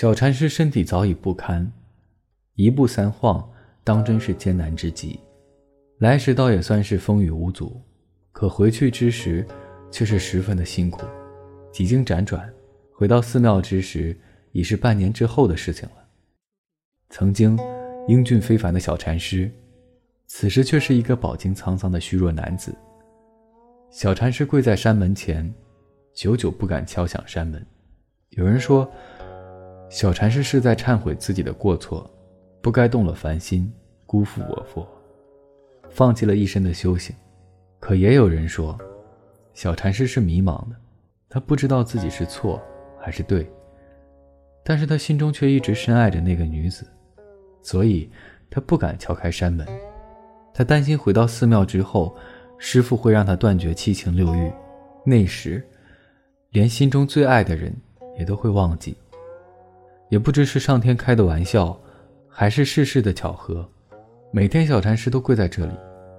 小禅师身体早已不堪，一步三晃，当真是艰难之极。来时倒也算是风雨无阻，可回去之时，却是十分的辛苦。几经辗转，回到寺庙之时，已是半年之后的事情了。曾经英俊非凡的小禅师，此时却是一个饱经沧桑的虚弱男子。小禅师跪在山门前，久久不敢敲响山门。有人说，小禅师是在忏悔自己的过错，不该动了凡心，辜负我佛。放弃了一身的修行，可也有人说，小禅师是迷茫的，他不知道自己是错还是对，但是他心中却一直深爱着那个女子，所以他不敢敲开山门，他担心回到寺庙之后，师傅会让他断绝七情六欲，那时，连心中最爱的人也都会忘记。也不知是上天开的玩笑，还是世事的巧合。每天，小禅师都跪在这里，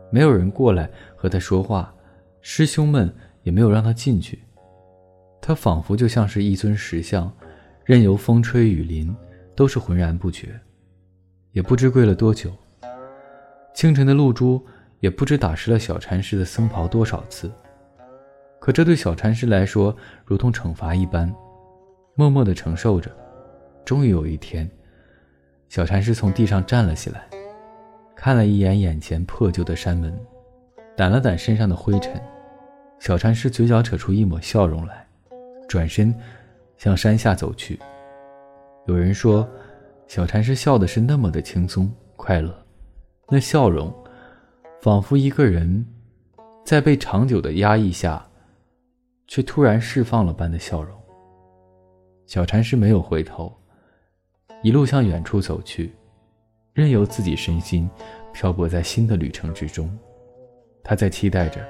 没有人过来和他说话，师兄们也没有让他进去。他仿佛就像是一尊石像，任由风吹雨淋，都是浑然不觉。也不知跪了多久，清晨的露珠也不知打湿了小禅师的僧袍多少次。可这对小禅师来说，如同惩罚一般，默默地承受着。终于有一天，小禅师从地上站了起来。看了一眼眼前破旧的山门，掸了掸身上的灰尘，小禅师嘴角扯出一抹笑容来，转身向山下走去。有人说，小禅师笑的是那么的轻松快乐，那笑容仿佛一个人在被长久的压抑下，却突然释放了般的笑容。小禅师没有回头，一路向远处走去。任由自己身心漂泊在新的旅程之中，他在期待着，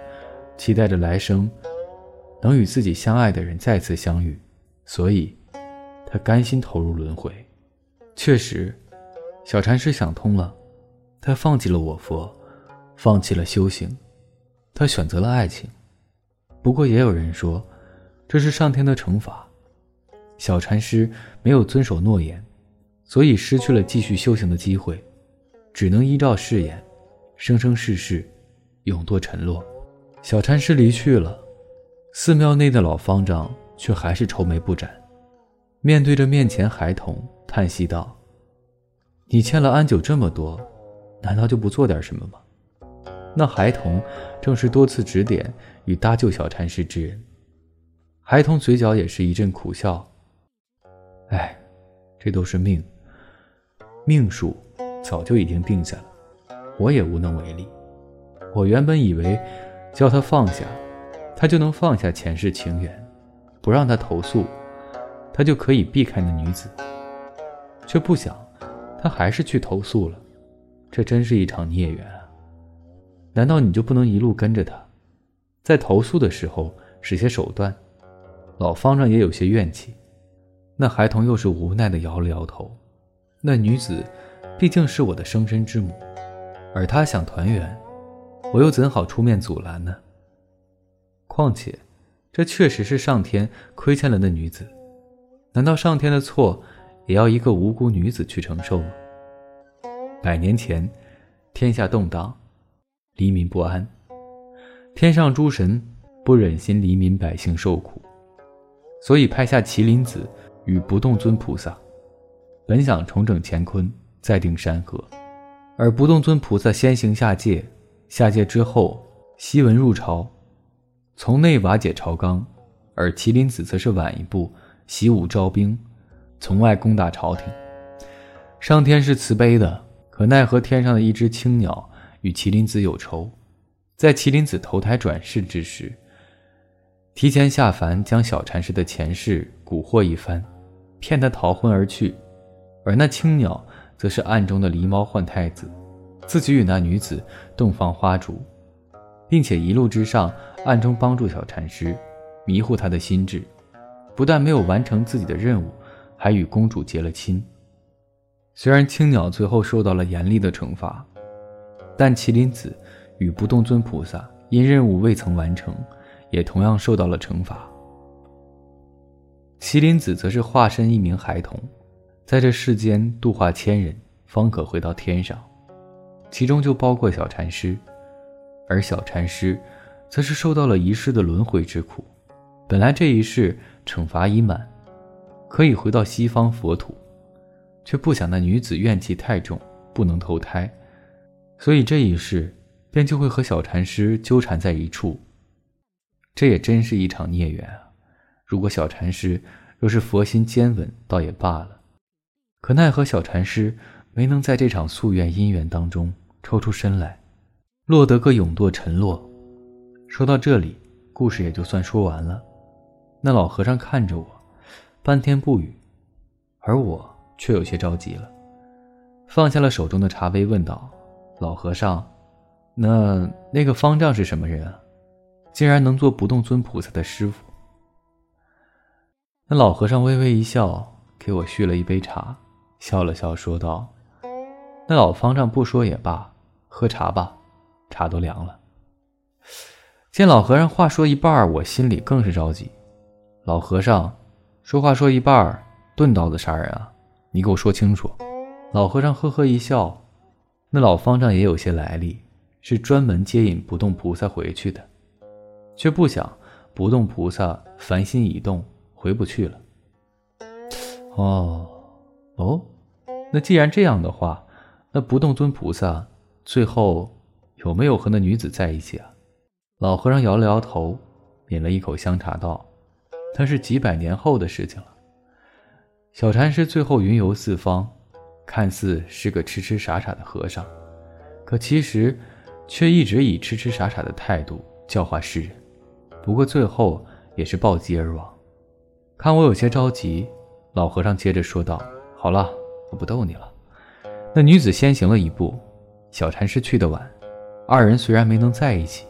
期待着来生能与自己相爱的人再次相遇，所以，他甘心投入轮回。确实，小禅师想通了，他放弃了我佛，放弃了修行，他选择了爱情。不过，也有人说，这是上天的惩罚。小禅师没有遵守诺言。所以失去了继续修行的机会，只能依照誓言，生生世世永堕沉落。小禅师离去了，寺庙内的老方丈却还是愁眉不展，面对着面前孩童，叹息道：“你欠了安九这么多，难道就不做点什么吗？”那孩童正是多次指点与搭救小禅师之人。孩童嘴角也是一阵苦笑：“哎，这都是命。”命数早就已经定下了，我也无能为力。我原本以为，叫他放下，他就能放下前世情缘，不让他投诉，他就可以避开那女子。却不想，他还是去投诉了。这真是一场孽缘啊！难道你就不能一路跟着他，在投诉的时候使些手段？老方丈也有些怨气。那孩童又是无奈的摇了摇头。那女子，毕竟是我的生身之母，而她想团圆，我又怎好出面阻拦呢？况且，这确实是上天亏欠了那女子，难道上天的错也要一个无辜女子去承受吗？百年前，天下动荡，黎民不安，天上诸神不忍心黎民百姓受苦，所以派下麒麟子与不动尊菩萨。本想重整乾坤，再定山河，而不动尊菩萨先行下界，下界之后，西文入朝，从内瓦解朝纲；而麒麟子则是晚一步，习武招兵，从外攻打朝廷。上天是慈悲的，可奈何天上的一只青鸟与麒麟子有仇，在麒麟子投胎转世之时，提前下凡将小禅师的前世蛊惑一番，骗他逃婚而去。而那青鸟，则是暗中的狸猫换太子，自己与那女子洞房花烛，并且一路之上暗中帮助小禅师，迷惑他的心智，不但没有完成自己的任务，还与公主结了亲。虽然青鸟最后受到了严厉的惩罚，但麒麟子与不动尊菩萨因任务未曾完成，也同样受到了惩罚。麒麟子则是化身一名孩童。在这世间度化千人，方可回到天上，其中就包括小禅师，而小禅师，则是受到了一世的轮回之苦。本来这一世惩罚已满，可以回到西方佛土，却不想那女子怨气太重，不能投胎，所以这一世便就会和小禅师纠缠在一处。这也真是一场孽缘啊！如果小禅师若是佛心坚稳，倒也罢了。可奈何小禅师没能在这场夙愿姻缘当中抽出身来，落得个永堕沉落。说到这里，故事也就算说完了。那老和尚看着我，半天不语，而我却有些着急了，放下了手中的茶杯，问道：“老和尚，那那个方丈是什么人啊？竟然能做不动尊菩萨的师傅？”那老和尚微微一笑，给我续了一杯茶。笑了笑，说道：“那老方丈不说也罢，喝茶吧，茶都凉了。”见老和尚话说一半，我心里更是着急。老和尚说话说一半，钝刀子杀人啊！你给我说清楚。老和尚呵呵一笑：“那老方丈也有些来历，是专门接引不动菩萨回去的，却不想不动菩萨凡心已动，回不去了。”哦，哦。那既然这样的话，那不动尊菩萨最后有没有和那女子在一起啊？老和尚摇了摇头，抿了一口香茶，道：“那是几百年后的事情了。”小禅师最后云游四方，看似是个痴痴傻傻的和尚，可其实却一直以痴痴傻傻的态度教化世人。不过最后也是暴击而亡。看我有些着急，老和尚接着说道：“好了。”我不逗你了。那女子先行了一步，小禅师去的晚，二人虽然没能在一起，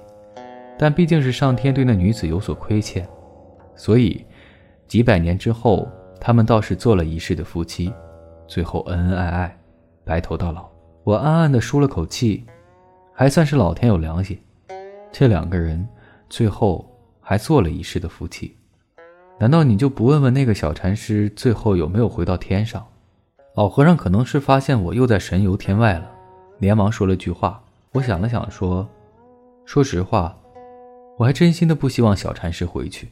但毕竟是上天对那女子有所亏欠，所以几百年之后，他们倒是做了一世的夫妻，最后恩恩爱爱，白头到老。我暗暗的舒了口气，还算是老天有良心，这两个人最后还做了一世的夫妻。难道你就不问问那个小禅师最后有没有回到天上？老和尚可能是发现我又在神游天外了，连忙说了句话。我想了想，说：“说实话，我还真心的不希望小禅师回去。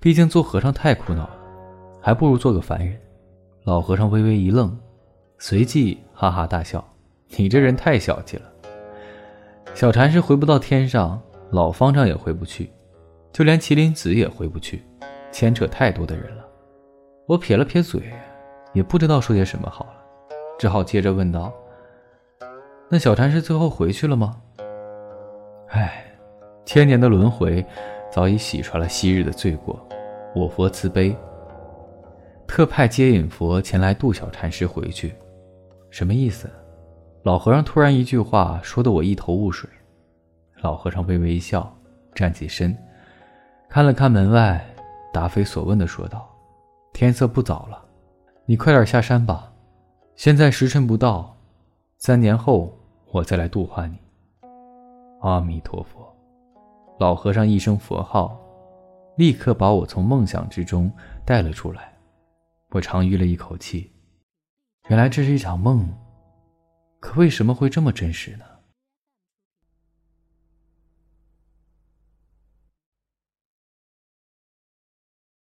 毕竟做和尚太苦恼了，还不如做个凡人。”老和尚微微一愣，随即哈哈大笑：“你这人太小气了。小禅师回不到天上，老方丈也回不去，就连麒麟子也回不去，牵扯太多的人了。”我撇了撇嘴。也不知道说些什么好了，只好接着问道：“那小禅师最后回去了吗？”唉，千年的轮回早已洗刷了昔日的罪过。我佛慈悲，特派接引佛前来渡小禅师回去。什么意思？老和尚突然一句话说得我一头雾水。老和尚微微一笑，站起身，看了看门外，答非所问的说道：“天色不早了。”你快点下山吧，现在时辰不到，三年后我再来度化你。阿弥陀佛，老和尚一声佛号，立刻把我从梦想之中带了出来。我长吁了一口气，原来这是一场梦，可为什么会这么真实呢？